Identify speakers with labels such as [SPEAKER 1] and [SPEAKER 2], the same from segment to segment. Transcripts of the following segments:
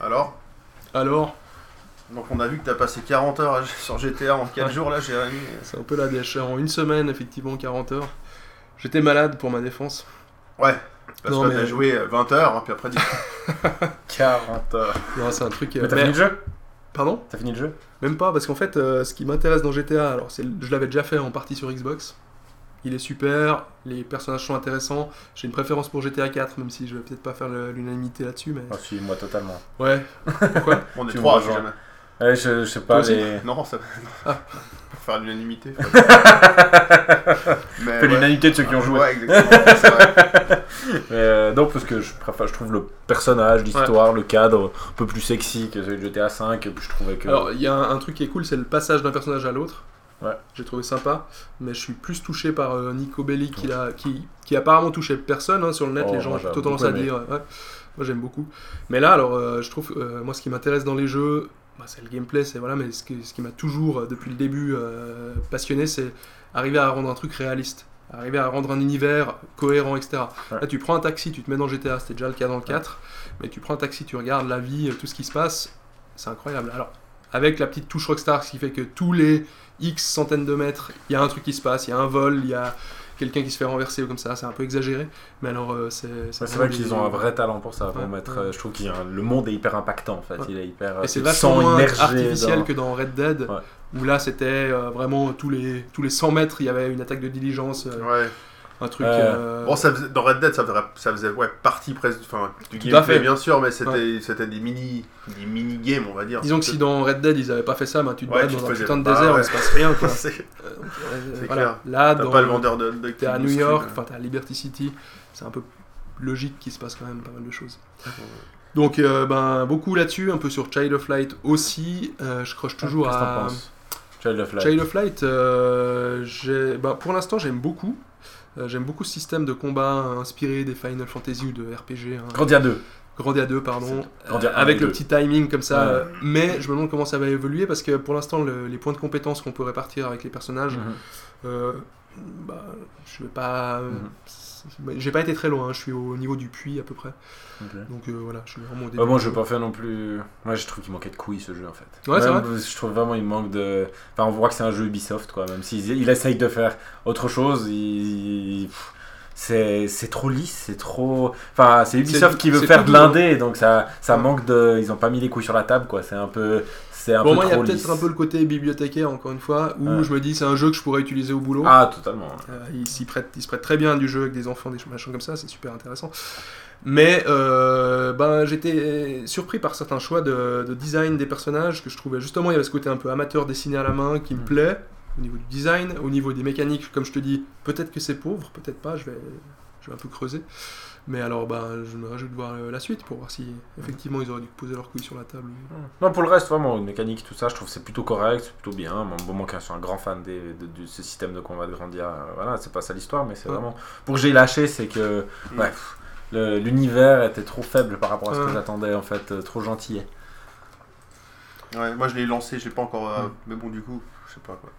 [SPEAKER 1] Alors
[SPEAKER 2] Alors,
[SPEAKER 1] Donc on a vu que t'as passé 40 heures sur GTA en 4
[SPEAKER 2] Ouais.
[SPEAKER 1] jours là, Jérémy.
[SPEAKER 2] c'est un peu la dèche. En une semaine, effectivement, 40 heures. J'étais malade pour ma défense.
[SPEAKER 1] Ouais. Parce
[SPEAKER 2] Non,
[SPEAKER 1] que
[SPEAKER 2] mais-
[SPEAKER 1] t'as joué euh, 20 heures, hein, puis après dit 40 heures.
[SPEAKER 2] Non, c'est un truc. euh,
[SPEAKER 3] Mais t'as fini le jeu?
[SPEAKER 2] Pardon?
[SPEAKER 3] T'as fini le jeu?
[SPEAKER 2] Même pas, parce qu'en fait, euh, ce qui m'intéresse dans GTA, alors c'est, je l'avais déjà fait en partie sur Xbox. Il est super, les personnages sont intéressants. J'ai une préférence pour GTA 4, même si je vais peut-être pas faire l'unanimité là-dessus, mais
[SPEAKER 3] Ah, si, moi totalement.
[SPEAKER 2] ouais. Pourquoi
[SPEAKER 1] On est
[SPEAKER 3] Tu
[SPEAKER 1] 3
[SPEAKER 3] me
[SPEAKER 1] si
[SPEAKER 3] rejoins.
[SPEAKER 1] jamais.
[SPEAKER 3] Ouais, je, je sais pas, les...
[SPEAKER 1] Non, ça.
[SPEAKER 2] Ah.
[SPEAKER 1] Pour faire l'unanimité. Mais
[SPEAKER 3] Fais
[SPEAKER 1] ouais.
[SPEAKER 3] l'unanimité de ceux qui ont joué.
[SPEAKER 1] Ouais, exactement. c'est vrai.
[SPEAKER 3] Mais euh, non, parce que je préfère, je trouve le personnage, l'histoire, le cadre un peu plus sexy que celui de GTA V. Et puis je trouvais que.
[SPEAKER 2] Alors, il y a un, un truc qui est cool, c'est le passage d'un personnage à l'autre.
[SPEAKER 3] Ouais.
[SPEAKER 2] J'ai trouvé sympa, mais je suis plus touché par euh, Nico Bellic qui, a, qui, qui apparemment touché personne hein, sur le net.
[SPEAKER 3] Oh,
[SPEAKER 2] les gens ont plutôt tendance à dire. ouais. Moi j'aime beaucoup. Mais là, alors, euh, je trouve, euh, moi ce qui m'intéresse dans les jeux, bah, c'est le gameplay, c'est voilà, mais ce, que- ce qui m'a toujours, euh, depuis le début, passionné, c'est arriver à rendre un truc réaliste. Arriver à rendre un univers cohérent, etc.
[SPEAKER 3] Ouais.
[SPEAKER 2] Là, tu prends un taxi, tu te mets dans GTA, c'était déjà le cas dans le 4, mais tu prends un taxi, tu regardes la vie, tout ce qui se passe, c'est incroyable. Alors, avec la petite touche Rockstar, ce qui fait que tous les X centaines de mètres, il y a un truc qui se passe, il y a un vol, il y a quelqu'un qui se fait renverser ou comme ça, c'est un peu exagéré, mais alors euh, c'est...
[SPEAKER 3] Ouais, c'est vrai qu'ils ont un vrai talent pour ça, pour
[SPEAKER 2] Ouais,
[SPEAKER 3] mettre.
[SPEAKER 2] ouais.
[SPEAKER 3] euh, je trouve que le monde est hyper impactant en fait.
[SPEAKER 2] Ouais.
[SPEAKER 3] Il est hyper.
[SPEAKER 2] Et c'est
[SPEAKER 3] tu te
[SPEAKER 2] vachement moins artificiel
[SPEAKER 3] dans-
[SPEAKER 2] que dans Red Dead,
[SPEAKER 3] Ouais.
[SPEAKER 2] où là c'était euh, vraiment tous les, tous les 100 mètres, il y avait une attaque de diligence, euh,
[SPEAKER 1] Ouais.
[SPEAKER 2] Un truc...
[SPEAKER 3] Ouais.
[SPEAKER 2] euh,
[SPEAKER 1] Bon, ça faisait- dans Red Dead, ça faisait, ça faisait ouais, partie presque enfin, du
[SPEAKER 2] Tout
[SPEAKER 1] gameplay,
[SPEAKER 2] fait.
[SPEAKER 1] bien sûr, mais c'était c'était des mini des mini games, on va dire.
[SPEAKER 2] Disons que si dans Red Dead ils avaient pas fait ça, ben, tu te
[SPEAKER 1] Ouais,
[SPEAKER 2] bats
[SPEAKER 1] tu
[SPEAKER 2] dans
[SPEAKER 1] te
[SPEAKER 2] un putain de désert,
[SPEAKER 1] ouais.
[SPEAKER 2] il se passe rien quoi.
[SPEAKER 1] C'est-
[SPEAKER 2] Euh, euh, voilà.
[SPEAKER 1] clair.
[SPEAKER 2] Là,
[SPEAKER 1] T'as
[SPEAKER 2] dans-
[SPEAKER 1] pas le vendeur de, de
[SPEAKER 2] T'es à New York, enfin t'es à Liberty City, c'est un peu logique qu'il se passe quand même pas mal de choses. Donc euh, ben beaucoup là-dessus, un peu sur Child of Light aussi. Euh, je croche toujours à
[SPEAKER 3] Child of Light?
[SPEAKER 2] Child of Light. euh, j'ai- ben, pour l'instant j'aime beaucoup. Euh, j'aime beaucoup ce système de combat inspiré des Final Fantasy ou de RPG. hein.
[SPEAKER 3] Grandia 2.
[SPEAKER 2] Grandia 2, pardon,
[SPEAKER 3] Grandia
[SPEAKER 2] euh,
[SPEAKER 3] 1
[SPEAKER 2] avec
[SPEAKER 3] et
[SPEAKER 2] le
[SPEAKER 3] 2.
[SPEAKER 2] petit timing comme ça.
[SPEAKER 3] Ouais.
[SPEAKER 2] euh, mais je me demande comment ça va évoluer parce que pour l'instant, le- les points de compétence qu'on peut répartir avec les personnages,
[SPEAKER 3] Mhm.
[SPEAKER 2] euh, bah, je vais pas.
[SPEAKER 3] Mhm.
[SPEAKER 2] J'ai pas été très loin, hein, je suis au niveau du puits à peu près. Donc euh, voilà, je suis vraiment au début.
[SPEAKER 3] Ouais, moi, je vais pas faire non plus. Moi, je trouve qu'il manquait de couilles ce jeu en fait.
[SPEAKER 2] Ouais, c'est
[SPEAKER 3] Même,
[SPEAKER 2] vrai.
[SPEAKER 3] Je trouve vraiment il manque de. Enfin, on voit que c'est un jeu Ubisoft quoi. Même s'il il essaye de faire autre chose, il. pff, C'est c'est trop lisse, c'est trop. Enfin, c'est Ubisoft qui veut faire de l'indé, donc ça, ça manque de. Ils ont pas mis les couilles sur la table quoi. C'est un peu. C'est un
[SPEAKER 2] Pour
[SPEAKER 3] peu
[SPEAKER 2] moi, il y a peut-être un peu le côté bibliothécaire, encore une fois, où
[SPEAKER 3] Ouais.
[SPEAKER 2] je me dis c'est un jeu que je pourrais utiliser au boulot.
[SPEAKER 3] Ah, totalement.
[SPEAKER 2] Euh, il s'y prête, il se prête très bien du jeu avec des enfants, des machins comme ça, c'est super intéressant. Mais euh, ben, j'étais surpris par certains choix de, de design des personnages que je trouvais justement, il y avait ce côté un peu amateur dessiné à la main qui me
[SPEAKER 3] Mm.
[SPEAKER 2] plaît au niveau du design, au niveau des mécaniques, comme je te dis, peut-être que c'est pauvre, peut-être pas, je vais, je vais un peu creuser. Mais alors, ben, je me réjouis de voir euh, la suite pour voir si effectivement ils auraient dû poser leurs couilles sur la table.
[SPEAKER 3] Non, pour le reste, vraiment, mécanique, tout ça, je trouve que c'est plutôt correct, c'est plutôt bien. Bon, bon, moi, je suis un grand fan des, de, de ce système de combat de Grandia, euh, voilà, c'est pas ça l'histoire, mais c'est
[SPEAKER 2] Ouais.
[SPEAKER 3] vraiment. Pour que j'ai lâché, c'est que.
[SPEAKER 1] Mm.
[SPEAKER 3] Ouais, l'univers était trop faible par rapport à ce que j'attendais, en fait, euh, trop gentil.
[SPEAKER 1] Ouais, moi je l'ai lancé, j'ai pas encore. euh,
[SPEAKER 3] Mm.
[SPEAKER 1] Mais bon, du coup, je sais pas quoi.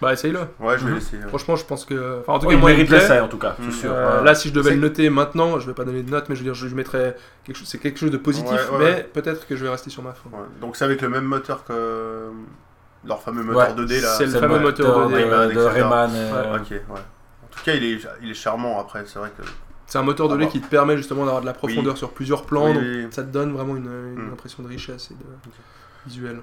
[SPEAKER 2] Bah, essaye-le.
[SPEAKER 1] Ouais, je vais
[SPEAKER 3] Mhm.
[SPEAKER 1] ouais.
[SPEAKER 2] Franchement, je pense que. Enfin, en tout cas,
[SPEAKER 3] il
[SPEAKER 2] moi, il
[SPEAKER 3] mérite l'essai, en tout cas, c'est
[SPEAKER 1] Mm.
[SPEAKER 3] sûr.
[SPEAKER 2] Euh,
[SPEAKER 3] ouais.
[SPEAKER 2] là, si je devais
[SPEAKER 1] C'est-
[SPEAKER 2] le noter maintenant, je vais pas donner de note, mais je veux dire, je, je mettrais quelque chose, c'est quelque chose de positif,
[SPEAKER 1] Ouais, ouais,
[SPEAKER 2] mais
[SPEAKER 1] ouais.
[SPEAKER 2] peut-être que je vais rester sur ma fin.
[SPEAKER 1] Ouais. Donc c'est avec le même moteur que euh, leur fameux moteur
[SPEAKER 3] Ouais,
[SPEAKER 1] 2D là.
[SPEAKER 2] c'est le fameux moteur
[SPEAKER 3] de,
[SPEAKER 2] 2D,
[SPEAKER 3] de,
[SPEAKER 1] Rayman,
[SPEAKER 3] de
[SPEAKER 1] etc.
[SPEAKER 3] Rayman, euh,
[SPEAKER 1] Ok, ouais. En tout cas, il est, il est charmant après, c'est vrai que.
[SPEAKER 2] C'est un moteur de
[SPEAKER 1] Ah
[SPEAKER 2] lait
[SPEAKER 1] bah.
[SPEAKER 2] qui te permet justement d'avoir de la profondeur sur plusieurs plans,
[SPEAKER 1] Oui,
[SPEAKER 2] donc
[SPEAKER 1] oui.
[SPEAKER 2] ça te donne vraiment une, une
[SPEAKER 1] Mm.
[SPEAKER 2] impression de richesse et de visuel.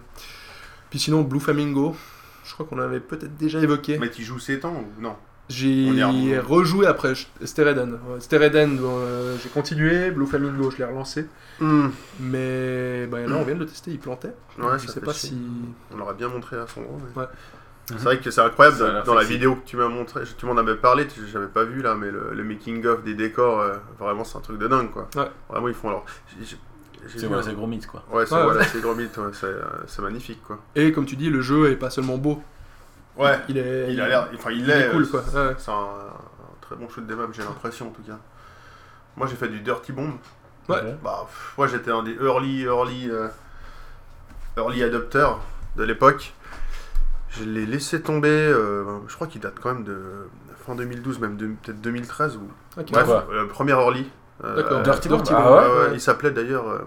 [SPEAKER 2] Puis sinon, Blue Flamingo, je crois qu'on l'avait peut-être déjà évoqué.
[SPEAKER 1] Mais tu joues 7 ans ou non? On
[SPEAKER 2] J'ai rejoué après Stereden. Stereden, euh, j'ai continué, Blue Flamingo, je l'ai relancé. Mais bah, là, on vient de le tester, il plantait.
[SPEAKER 1] Ouais,
[SPEAKER 2] je
[SPEAKER 1] ça
[SPEAKER 2] sais pas
[SPEAKER 1] chier.
[SPEAKER 2] si.
[SPEAKER 1] On l'aurait bien montré à son gros. mais-
[SPEAKER 2] Ouais.
[SPEAKER 1] C'est vrai que c'est incroyable
[SPEAKER 3] Ça
[SPEAKER 1] dans- la vidéo que tu m'as montré. Tu m'en avais parlé, j'avais pas vu là, mais le, le making of des décors, euh, vraiment c'est un truc de dingue quoi.
[SPEAKER 2] Ouais.
[SPEAKER 1] Vraiment ils font alors.
[SPEAKER 3] C'est c'est gros mythe, quoi.
[SPEAKER 1] Ouais, c'est
[SPEAKER 2] Ouais,
[SPEAKER 1] voilà, c'est gros mythe, ouais, c'est, euh, c'est magnifique quoi.
[SPEAKER 2] Et comme tu dis, le jeu est pas seulement beau.
[SPEAKER 1] Ouais,
[SPEAKER 2] Il est.
[SPEAKER 1] il a l'air. Enfin, il,
[SPEAKER 2] il
[SPEAKER 1] est.
[SPEAKER 2] est cool
[SPEAKER 1] euh,
[SPEAKER 2] quoi.
[SPEAKER 1] C'est un, un très bon shoot des maps, j'ai l'impression en tout cas. Moi j'ai fait du Dirty Bomb.
[SPEAKER 2] Ouais.
[SPEAKER 1] Bah, pff, moi j'étais un des early, early, euh, early adopters de l'époque. Je l'ai laissé tomber, euh, je crois qu'il date quand même de fin 2012, même peut-être 2013 ou.
[SPEAKER 2] Ok.
[SPEAKER 1] Bref, le premier early. Euh,
[SPEAKER 2] D'accord.
[SPEAKER 1] euh,
[SPEAKER 2] Dirty
[SPEAKER 3] Bomb,
[SPEAKER 2] Dirty
[SPEAKER 3] ah
[SPEAKER 2] Bomb.
[SPEAKER 3] ouais
[SPEAKER 1] ouais, ouais, il s'appelait d'ailleurs. euh,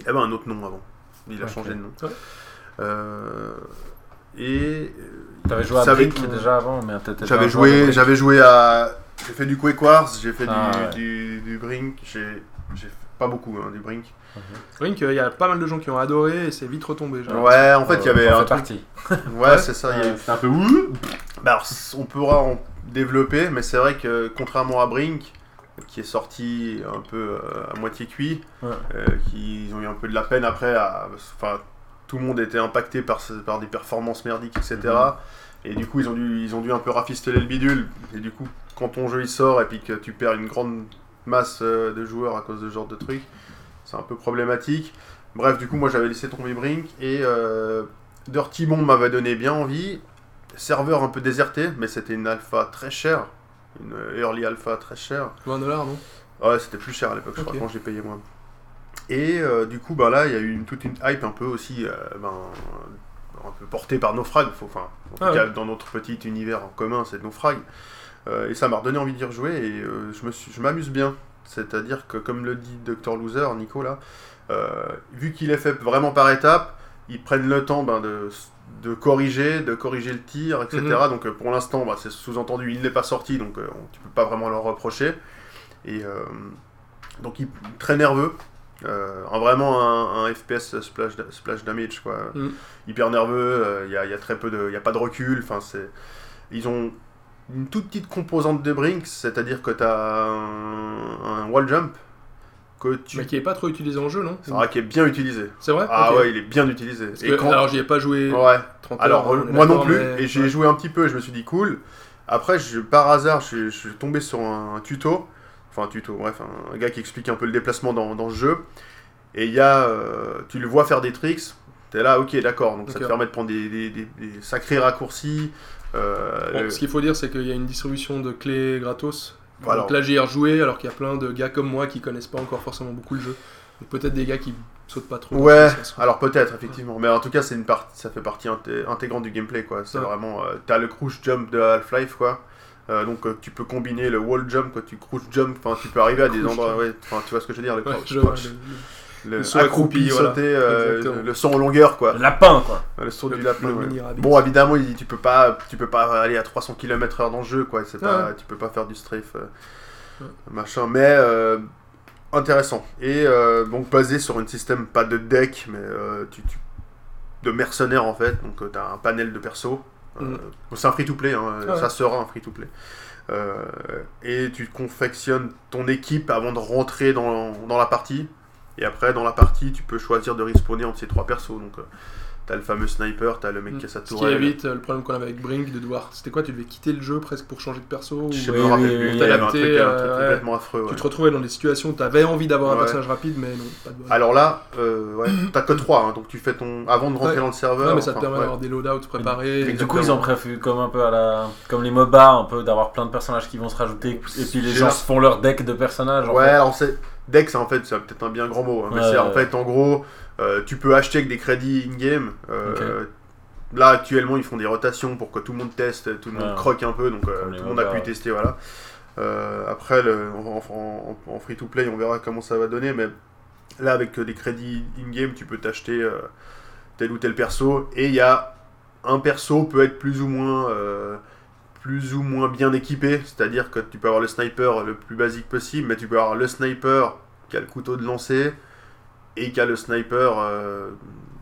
[SPEAKER 1] Il avait un autre nom avant. Il a changé de nom.
[SPEAKER 2] Ouais.
[SPEAKER 1] Euh, et
[SPEAKER 3] T'avais joué à
[SPEAKER 1] avait-
[SPEAKER 3] Brink déjà avant, mais
[SPEAKER 1] j'avais joué, j'avais joué à, j'ai fait du Quake Wars, j'ai fait
[SPEAKER 3] Ah,
[SPEAKER 1] du,
[SPEAKER 3] ouais.
[SPEAKER 1] du, du Brink, j'ai, fait pas beaucoup hein, du Brink.
[SPEAKER 2] Brink, il y a pas mal de gens qui ont adoré et c'est vite retombé. j'ai
[SPEAKER 1] Ouais, en fait il y
[SPEAKER 3] Euh,
[SPEAKER 1] avait un
[SPEAKER 3] partie.
[SPEAKER 1] Ouais, c'est ça. il y a-
[SPEAKER 3] Euh, C'était un peu ouh.
[SPEAKER 1] Bah alors, on pourra en développer, mais c'est vrai que contrairement à Brink, qui est sorti un peu euh, à moitié cuit,
[SPEAKER 3] Ouais.
[SPEAKER 1] euh, qui ils ont eu un peu de la peine après, enfin tout le monde était impacté par, par des performances merdiques, etc.
[SPEAKER 3] Mhm.
[SPEAKER 1] Et du coup ils ont dû ils ont dû un peu rafistoler le bidule. Et du coup quand ton jeu il sort et puis que tu perds une grande masse euh, de joueurs à cause de ce genre de trucs, c'est un peu problématique. Bref, du coup moi j'avais laissé tomber Brink et euh, Dirty Bomb m'avait donné bien envie. Serveur un peu déserté, mais c'était une alpha très chère. Une early alpha très chère.
[SPEAKER 2] 20 dollars, non?
[SPEAKER 1] Ouais, c'était plus cher à l'époque, je
[SPEAKER 2] Ok.
[SPEAKER 1] crois, quand j'ai payé moi. Et euh, du coup, bah là, il y a eu une, toute une hype un peu aussi, euh, ben, un peu portée par Naufrag. Faut, enfin, en tout
[SPEAKER 2] Ah
[SPEAKER 1] cas, dans notre petit univers en commun, c'est Naufrag. Euh, et ça m'a redonné envie d'y rejouer et euh, je me suis- je m'amuse bien. C'est-à-dire que, comme le dit Dr Loser, Nico, là, vu qu'il est fait vraiment par étapes, ils prennent le temps ben, de, de corriger, de corriger le tir, etc.
[SPEAKER 2] Mhm.
[SPEAKER 1] Donc euh, pour l'instant, bah, c'est sous-entendu, il n'est pas sorti, donc euh, on- tu peux pas vraiment leur reprocher. Et euh, donc il est très nerveux. Euh, vraiment un, un FPS splash, da- splash damage quoi.
[SPEAKER 2] Mhm.
[SPEAKER 1] Hyper nerveux, il y, a, y a très peu de, y a pas de recul. Enfin c'est, ils ont une toute petite composante de Brink, c'est-à-dire que tu as un, un wall jump que tu,
[SPEAKER 2] Mais qui est pas trop utilisé en jeu, non
[SPEAKER 1] c'est vrai qu'il est bien utilisé.
[SPEAKER 2] C'est vrai
[SPEAKER 1] Ah
[SPEAKER 2] Ok.
[SPEAKER 1] ouais, il est bien utilisé.
[SPEAKER 2] Parce
[SPEAKER 1] Et
[SPEAKER 2] que-
[SPEAKER 1] quand-
[SPEAKER 2] Alors j'y ai pas joué
[SPEAKER 1] ouais.
[SPEAKER 2] 30
[SPEAKER 1] Alors,
[SPEAKER 2] heures,
[SPEAKER 1] euh,
[SPEAKER 2] est
[SPEAKER 1] moi non plus,
[SPEAKER 2] mais-
[SPEAKER 1] et j'ai
[SPEAKER 2] ouais.
[SPEAKER 1] joué un petit peu et je me suis dit cool. Après, je, par hasard, je, je suis tombé sur un, un tuto, enfin un tuto, bref, un, un gars qui explique un peu le déplacement dans, dans le jeu. Et il y a, euh, tu le vois faire des tricks, t'es là, ok, d'accord, donc ça te permet de prendre des, des- des- des sacrés raccourcis. euh,
[SPEAKER 2] Bon,
[SPEAKER 1] le-
[SPEAKER 2] ce qu'il faut dire, c'est qu'il y a une distribution de clés gratos.
[SPEAKER 1] Voilà.
[SPEAKER 2] Donc là, j'y ai rejoué, alors qu'il y a plein de gars comme moi qui connaissent pas encore forcément beaucoup le jeu. Donc peut-être des gars qui sautent pas trop.
[SPEAKER 1] Ouais, alors peut-être, effectivement. Mais en tout cas, c'est une partie, ça fait partie inté- intégrante du gameplay, quoi. C'est
[SPEAKER 2] Ouais.
[SPEAKER 1] vraiment. euh, T'as le crouch jump de Half-Life, quoi. Euh, donc euh, tu peux combiner le wall jump, quoi. Tu crouch jump, enfin tu peux arriver à des endroits. Ouais, tu vois ce que je veux dire, le crouch,
[SPEAKER 2] je le- saut
[SPEAKER 1] accroupi,
[SPEAKER 2] accroupi, voilà.
[SPEAKER 1] sauter, euh, le saut en longueur, quoi.
[SPEAKER 3] Le lapin, quoi.
[SPEAKER 1] Le saut
[SPEAKER 2] le-
[SPEAKER 1] du lapin.
[SPEAKER 2] le
[SPEAKER 1] ouais.
[SPEAKER 2] rabbit.
[SPEAKER 1] Bon, évidemment, il- tu peux pas, tu peux pas aller à 300 km/h dans le jeu, quoi. C'est pas,
[SPEAKER 2] Ouais.
[SPEAKER 1] tu peux pas faire du strafe, euh,
[SPEAKER 2] Ouais.
[SPEAKER 1] machin. Mais euh, intéressant. Et euh, donc basé sur un système pas de deck, mais euh, tu, tu- de mercenaires en fait. Donc tu as un panel de persos. Euh,
[SPEAKER 2] Mm.
[SPEAKER 1] C'est un free-to-play, hein,
[SPEAKER 2] Ah ouais.
[SPEAKER 1] ça sera un free-to-play. Euh, et tu confectionnes ton équipe avant de rentrer dans, dans la partie. Et après, dans la partie, tu peux choisir de respawner entre ces trois persos. Donc, euh, t'as le fameux sniper, t'as le mec qui a sa
[SPEAKER 2] Mm. Ce qui
[SPEAKER 1] tourelle.
[SPEAKER 2] évite euh, le problème qu'on avait avec Brink de devoir. C'était quoi Tu devais quitter le jeu presque pour changer de perso ou...
[SPEAKER 1] Je sais rappelle
[SPEAKER 3] oui,
[SPEAKER 1] plus.
[SPEAKER 3] oui,
[SPEAKER 1] Il y avait un
[SPEAKER 2] adapté,
[SPEAKER 1] truc, un
[SPEAKER 2] euh,
[SPEAKER 1] truc
[SPEAKER 2] ouais.
[SPEAKER 1] complètement affreux. ouais.
[SPEAKER 2] Tu te retrouvais dans des situations où tu avais envie d'avoir un personnage rapide, mais non, pas de.
[SPEAKER 1] Alors là, euh, ouais, t'as que 3, donc tu fais ton. Avant de rentrer
[SPEAKER 2] Ouais.
[SPEAKER 1] dans le serveur.
[SPEAKER 2] Ouais, mais ça te permet
[SPEAKER 1] ouais.
[SPEAKER 2] d'avoir des loadouts préparés.
[SPEAKER 3] Et
[SPEAKER 2] et-
[SPEAKER 3] du coup, ils ont prévu comme un peu à la. Comme les MOBA, un peu d'avoir plein de personnages qui vont se rajouter. Et puis les gens se font leur deck de personnages. en
[SPEAKER 1] Ouais,
[SPEAKER 3] fait.
[SPEAKER 1] alors c'est. Dex, en fait, c'est peut-être un bien grand mot, hein, mais
[SPEAKER 3] Ouais,
[SPEAKER 1] c'est en fait, en gros, euh, tu peux acheter avec des crédits in-game. euh, Là, actuellement, ils font des rotations pour que tout le monde teste, tout le monde
[SPEAKER 3] Ouais.
[SPEAKER 1] croque un peu, donc euh, tout le monde a pu tester, voilà. Après, le, en, en- free-to-play, on verra comment ça va donner, mais là, avec des crédits in-game, tu peux t'acheter tel ou tel perso, et il y a un perso peut être plus ou moins plus ou moins bien équipé, c'est-à-dire que tu peux avoir le sniper le plus basique possible, mais tu peux avoir le sniper qui a le couteau de lancer et qui a le sniper euh,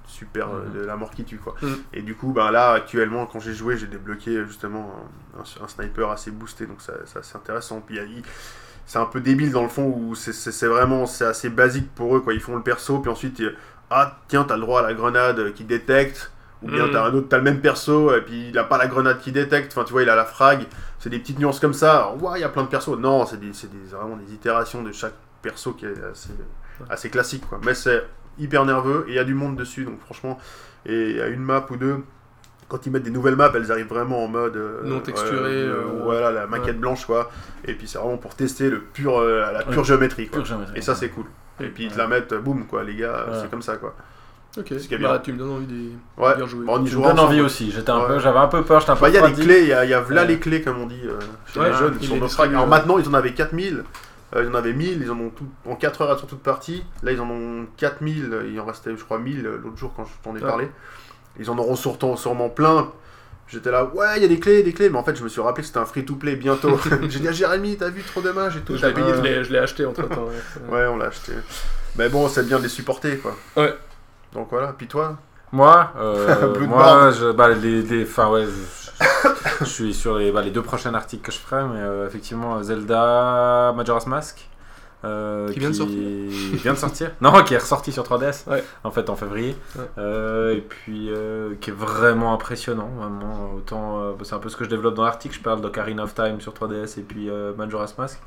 [SPEAKER 1] super euh, de la mort qui tue quoi.
[SPEAKER 2] Mhm.
[SPEAKER 1] Et du coup, ben là actuellement quand j'ai joué, j'ai débloqué justement un, un- sniper assez boosté, donc ça, ça, c'est intéressant. Puis c'est un peu débile dans le fond où c'est- vraiment c'est assez basique pour eux quoi. Ils font le perso, puis ensuite ah tiens t'as le droit à la grenade qui détecte. Ou bien t'as un autre, t'as le même perso, et puis il a pas la grenade qui détecte, enfin tu vois, il a la frag, c'est des petites nuances comme ça, ouais, il y a plein de persos. Non, c'est des, des- vraiment des itérations de chaque perso qui est assez, assez classique, quoi. Mais c'est hyper nerveux, et il y a du monde dessus, donc franchement, et il y a une map ou deux, quand ils mettent des nouvelles maps, elles arrivent vraiment en mode... euh,
[SPEAKER 2] Non texturé,
[SPEAKER 1] euh,
[SPEAKER 2] euh,
[SPEAKER 1] voilà, la maquette blanche, quoi. Et puis c'est vraiment pour tester le pur, euh, la pure géométrie, quoi.
[SPEAKER 3] Pure géométrie.
[SPEAKER 1] Et ça, c'est cool. Et puis ils te la mettent, boum, quoi, les gars, c'est comme ça, quoi.
[SPEAKER 2] Ok,
[SPEAKER 1] Ce qui est
[SPEAKER 2] bah,
[SPEAKER 1] bien.
[SPEAKER 2] tu me donnes envie de
[SPEAKER 1] Ouais,
[SPEAKER 2] bien jouer.
[SPEAKER 1] Bon, on y
[SPEAKER 3] Tu me donnes
[SPEAKER 1] ensemble.
[SPEAKER 3] envie aussi. J'étais un
[SPEAKER 1] Ouais.
[SPEAKER 3] peu, j'avais un peu peur, j'étais un peu
[SPEAKER 1] Bah, il y a des clés, il y a, y a là
[SPEAKER 3] Ouais.
[SPEAKER 1] les clés, comme on dit, euh, chez
[SPEAKER 2] Ouais,
[SPEAKER 1] les jeunes. sur Alors maintenant, ils en avaient 4000. Euh, ils en avaient 1000, ils en ont tout, en 4 heures, elles sont toutes parties. Là, ils en ont 4000, il en restait, je crois, 1000 euh, l'autre jour quand je t'en ai
[SPEAKER 2] Ah.
[SPEAKER 1] parlé. Ils en auront sûrement, sûrement plein. J'étais là, ouais, il y a des clés, des clés, mais en fait, je me suis rappelé que c'était un free-to-play bientôt. J'ai dit à Jérémy, t'as vu, trop dommage et tout.
[SPEAKER 2] Je
[SPEAKER 1] J'avais
[SPEAKER 2] l'ai-
[SPEAKER 1] payé.
[SPEAKER 2] je l'ai- je l'ai acheté entre temps.
[SPEAKER 1] Ouais, on l'a acheté. Mais bon, c'est bien de les supporter, quoi.
[SPEAKER 2] Ouais.
[SPEAKER 1] Donc voilà, puis toi
[SPEAKER 3] Moi, euh, moi, je, bah, les, les, enfin, ouais, je, je suis sur les, bah, les deux prochains articles que je ferai, mais euh, effectivement, Zelda Majora's Mask. euh,
[SPEAKER 2] Qui vient de sortir.
[SPEAKER 3] vient de sortir Non, qui est ressorti sur 3DS,
[SPEAKER 2] Ouais.
[SPEAKER 3] en fait, en février.
[SPEAKER 2] Ouais.
[SPEAKER 3] Euh, et puis, euh, qui est vraiment impressionnant, vraiment. Autant, euh, c'est un peu ce que je développe dans l'article, je parle d'Ocarina of Time sur 3DS et puis euh, Majora's Mask.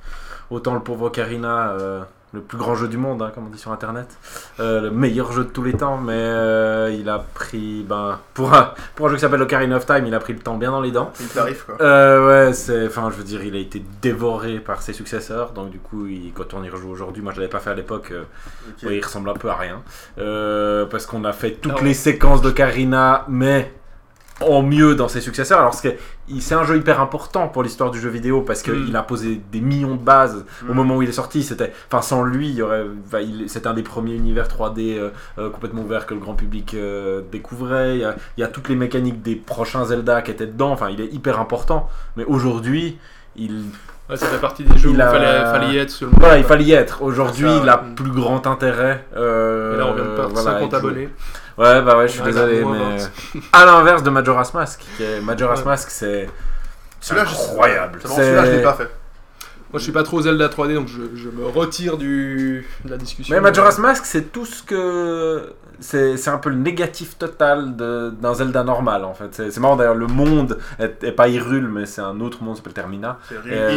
[SPEAKER 3] Autant le pauvre Ocarina, euh, le plus grand jeu du monde, hein, comme on dit sur internet, euh, le meilleur jeu de tous les temps, mais euh, il a pris, ben, pour un, pour un jeu qui s'appelle Ocarina of Time, il a pris le temps bien dans les dents.
[SPEAKER 1] Il t'arrive, quoi.
[SPEAKER 3] Euh, ouais, c'est, enfin, je veux dire, il a été dévoré par ses successeurs, donc du coup, il- quand on y rejoue aujourd'hui, moi je l'avais pas fait à l'époque, ouais, il ressemble un peu à rien, parce qu'on a fait toutes
[SPEAKER 2] Alors-
[SPEAKER 3] les séquences d'Ocarina, mais en mieux dans ses successeurs. Alors c'est c'est un jeu hyper important pour l'histoire du jeu vidéo parce qu'il
[SPEAKER 2] Mm.
[SPEAKER 3] a posé des millions de bases au
[SPEAKER 1] Mm.
[SPEAKER 3] moment où il est sorti. C'était, enfin sans lui, il y aurait, enfin, il- c'était un des premiers univers 3D euh, euh, complètement ouverts que le grand public euh, découvrait. Il y, a, il y a toutes les mécaniques des prochains Zelda qui étaient dedans. Enfin, il est hyper important. Mais aujourd'hui, il,
[SPEAKER 2] Ouais, ça fait partie des jeux
[SPEAKER 3] Il
[SPEAKER 2] où il
[SPEAKER 3] a-
[SPEAKER 2] fallait, fallait y être le
[SPEAKER 3] voilà, il fallait y être. Aujourd'hui,
[SPEAKER 1] C'est
[SPEAKER 3] il a plus grand intérêt. euh,
[SPEAKER 2] Et là, on vient de perdre
[SPEAKER 3] voilà,
[SPEAKER 2] 50
[SPEAKER 3] il-
[SPEAKER 2] abonnés.
[SPEAKER 3] Ouais, bah ouais, je suis désolé, mais
[SPEAKER 2] 20.
[SPEAKER 3] à l'inverse de Majora's Mask, Majora's. Mask, c'est
[SPEAKER 1] Celui-là,
[SPEAKER 3] incroyable.
[SPEAKER 1] C'est bon, celui-là, je l'ai pas fait.
[SPEAKER 2] Moi, je suis pas trop Zelda 3D, donc je, je me retire du, de la discussion.
[SPEAKER 3] Mais Majora's Mask, c'est tout ce que. C'est c'est un peu le négatif total de- d'un Zelda normal en fait. C'est c'est marrant d'ailleurs, le monde est, est pas Hyrule, mais c'est un autre monde, ça s'appelle Termina.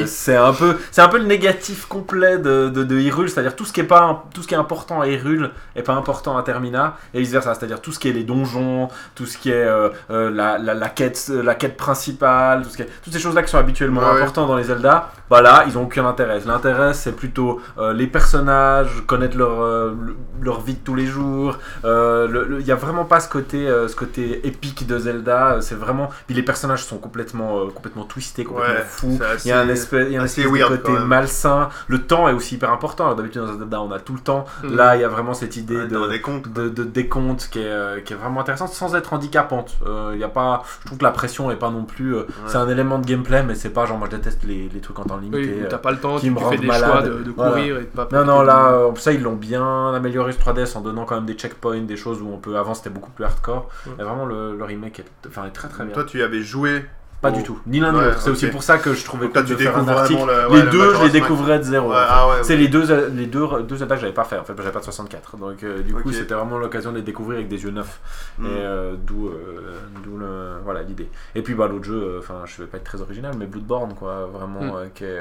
[SPEAKER 1] C'est
[SPEAKER 3] euh, un peu c'est un peu le négatif complet de, de, de Hyrule c'est-à-dire tout ce qui est pas tout ce qui est important à Hyrule est pas important à Termina et vice versa c'est-à-dire tout ce qui est les donjons tout ce qui est euh, euh, la, la, la quête la quête principale tout ce qui est- toutes ces choses là qui sont habituellement
[SPEAKER 1] Ouais, ouais.
[SPEAKER 3] importantes dans les Zelda bah là ils ont aucun intérêt l'intérêt c'est plutôt euh, les personnages connaître leur euh, le- leur vie de tous les jours euh, il y a vraiment pas ce côté euh, ce côté épique de Zelda c'est vraiment puis les personnages sont complètement euh, complètement twistés complètement
[SPEAKER 1] Ouais,
[SPEAKER 3] fous il y a un espèce, y a un de côté malsain. Le temps est aussi hyper important. D'habitude, dans Zelda, on a tout le temps.
[SPEAKER 2] Mm.
[SPEAKER 3] Là, il y a vraiment cette idée
[SPEAKER 1] Ouais,
[SPEAKER 3] de,
[SPEAKER 1] comptes.
[SPEAKER 3] de, de décompte qui est, euh, qui est vraiment intéressante sans être handicapante. Euh, y a pas, je trouve que la pression est pas non plus. euh, C'est un élément de gameplay, mais c'est pas genre moi je déteste les, les trucs en temps limité.
[SPEAKER 2] Oui,
[SPEAKER 3] euh.
[SPEAKER 2] T'as pas le temps,
[SPEAKER 3] qui
[SPEAKER 2] tu,
[SPEAKER 3] me
[SPEAKER 2] tu fais des
[SPEAKER 3] malade.
[SPEAKER 2] choix de, de
[SPEAKER 3] Voilà.
[SPEAKER 2] courir et de pas
[SPEAKER 3] Non, non, là, euh, ça, ils l'ont bien amélioré sur 3DS en donnant quand même des checkpoints, des choses où on peut. Avant, c'était beaucoup plus hardcore.
[SPEAKER 2] Ouais.
[SPEAKER 3] Et vraiment, le, le remake est, enfin, est très très bien.
[SPEAKER 1] Toi, tu y avais joué.
[SPEAKER 3] Pas du tout, ni l'un ni
[SPEAKER 1] Ouais,
[SPEAKER 3] l'autre. C'est aussi pour ça que je trouvais cool
[SPEAKER 1] tu
[SPEAKER 3] de faire un article. les deux, je les découvrais de zéro.
[SPEAKER 1] Ouais,
[SPEAKER 3] en fait.
[SPEAKER 1] ah ouais,
[SPEAKER 3] c'est les deux, les deux, deux que j'avais pas fait. En fait, j'avais pas de 64. Donc, euh, du coup, c'était vraiment l'occasion de les découvrir avec des yeux neufs.
[SPEAKER 1] Mm.
[SPEAKER 3] Et euh, d'où, euh, d'où le, voilà l'idée. Et puis, bah, l'autre jeu, euh, enfin, je vais pas être très original, mais Bloodborne, quoi, vraiment,
[SPEAKER 2] Mm.
[SPEAKER 3] euh, qui est.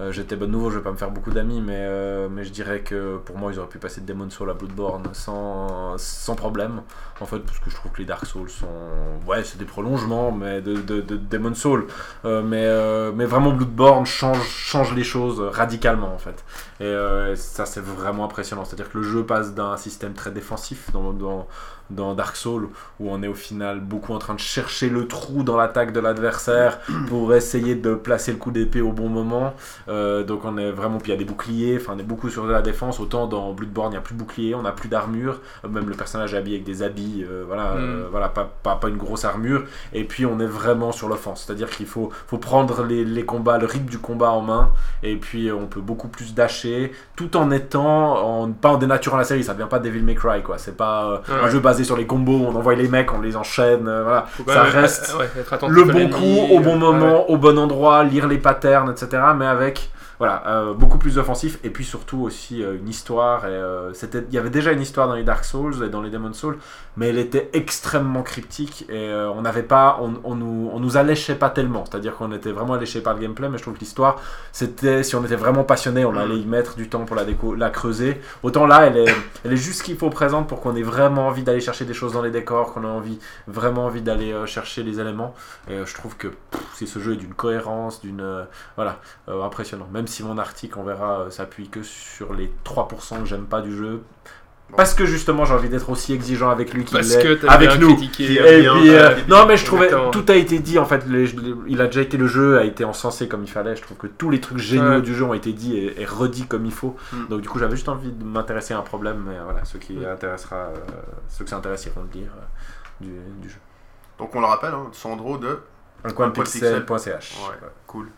[SPEAKER 3] euh, J'étais bon nouveau, je vais pas me faire beaucoup d'amis, mais, euh, mais je dirais que pour moi, ils auraient pu passer de Demon's Soul à Bloodborne sans, sans problème. En fait, parce que je trouve que les Dark Souls sont. Ouais, c'est des prolongements mais de, de, de Demon's Soul. Euh, mais, mais vraiment, Bloodborne change, change les choses radicalement, en fait. Et ça, c'est vraiment impressionnant. C'est-à-dire que le jeu passe d'un système très défensif dans, dans, dans Dark Souls, où on est au final beaucoup en train de chercher le trou dans l'attaque de l'adversaire pour essayer de placer le coup d'épée au bon moment. Euh, donc on est vraiment, puis il y a des boucliers, enfin on est beaucoup sur de la défense. Autant dans Bloodborne, il n'y a plus de bouclier, on n'a plus d'armure. Euh, Même le personnage est habillé avec des habits, euh, voilà, euh, voilà pas, pas, pas une grosse armure. Et puis on est vraiment sur l'offense, c'est-à-dire qu'il faut, faut prendre les, les combats, le rythme du combat en main. Et puis on peut beaucoup plus dasher, tout en étant, en, pas en dénaturant la série. Ça devient pas Devil May Cry, quoi. C'est pas un jeu basé sur les combos, on envoie les mecs, on les enchaîne, voilà. Ça reste
[SPEAKER 2] ouais,
[SPEAKER 3] le bon coup, au bon moment, au bon endroit, lire les patterns, etc. Mais avec voilà, euh, beaucoup plus offensif et puis surtout aussi euh, une histoire. Et, euh, c'était, il y avait déjà une histoire dans les Dark Souls et dans les Demon Souls, mais elle était extrêmement cryptique et on n'avait pas, on, on nous, on nous alléchait pas tellement. C'est-à-dire qu'on était vraiment alléché par le gameplay, mais je trouve que l'histoire, c'était, si on était vraiment passionné, on
[SPEAKER 1] Mm.
[SPEAKER 3] allait y mettre du temps pour la, déco, la creuser. Autant là, elle est, elle est juste ce qu'il faut présente pour qu'on ait vraiment envie d'aller chercher des choses dans les décors, qu'on ait envie, vraiment envie d'aller chercher les éléments. Et je trouve que pff, c'est ce jeu est d'une cohérence, d'une euh, voilà, euh, impressionnant. Même si mon article, on verra, euh, s'appuie que sur les 3% que j'aime pas du jeu. Parce que justement, j'ai envie d'être aussi exigeant avec lui qu'il
[SPEAKER 2] Parce
[SPEAKER 3] l'est
[SPEAKER 2] que t'as
[SPEAKER 3] avec
[SPEAKER 2] bien
[SPEAKER 3] nous.
[SPEAKER 2] critiqué.
[SPEAKER 3] Et
[SPEAKER 1] bien,
[SPEAKER 3] puis,
[SPEAKER 1] euh,
[SPEAKER 3] euh, non, mais je trouvais
[SPEAKER 2] Exactement.
[SPEAKER 3] tout a été dit en fait. les- les- il a déjà été le jeu a été encensé comme il fallait. Je trouve que tous les trucs géniaux
[SPEAKER 2] Ouais.
[SPEAKER 3] du jeu ont été dits et, et redits comme il faut.
[SPEAKER 1] Mm.
[SPEAKER 3] Donc du coup, j'avais juste envie de m'intéresser à un problème. Mais voilà, ceux qui
[SPEAKER 2] Mm.
[SPEAKER 3] intéressera, euh, ceux que ça intéresse iront le lire euh, du, du jeu.
[SPEAKER 1] Donc on le rappelle, hein, Sandro de.
[SPEAKER 3] Un coin
[SPEAKER 1] Un point de
[SPEAKER 3] pixel.ch.
[SPEAKER 1] Ouais, cool.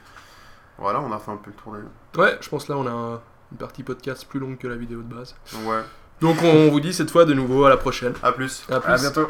[SPEAKER 1] Voilà, on a fait un peu le tour des.
[SPEAKER 2] Ouais, je pense là on a un- une partie podcast plus longue que la vidéo de base.
[SPEAKER 1] Ouais.
[SPEAKER 2] Donc on vous dit cette fois de nouveau à la prochaine.
[SPEAKER 1] À plus.
[SPEAKER 2] À plus.
[SPEAKER 3] À bientôt.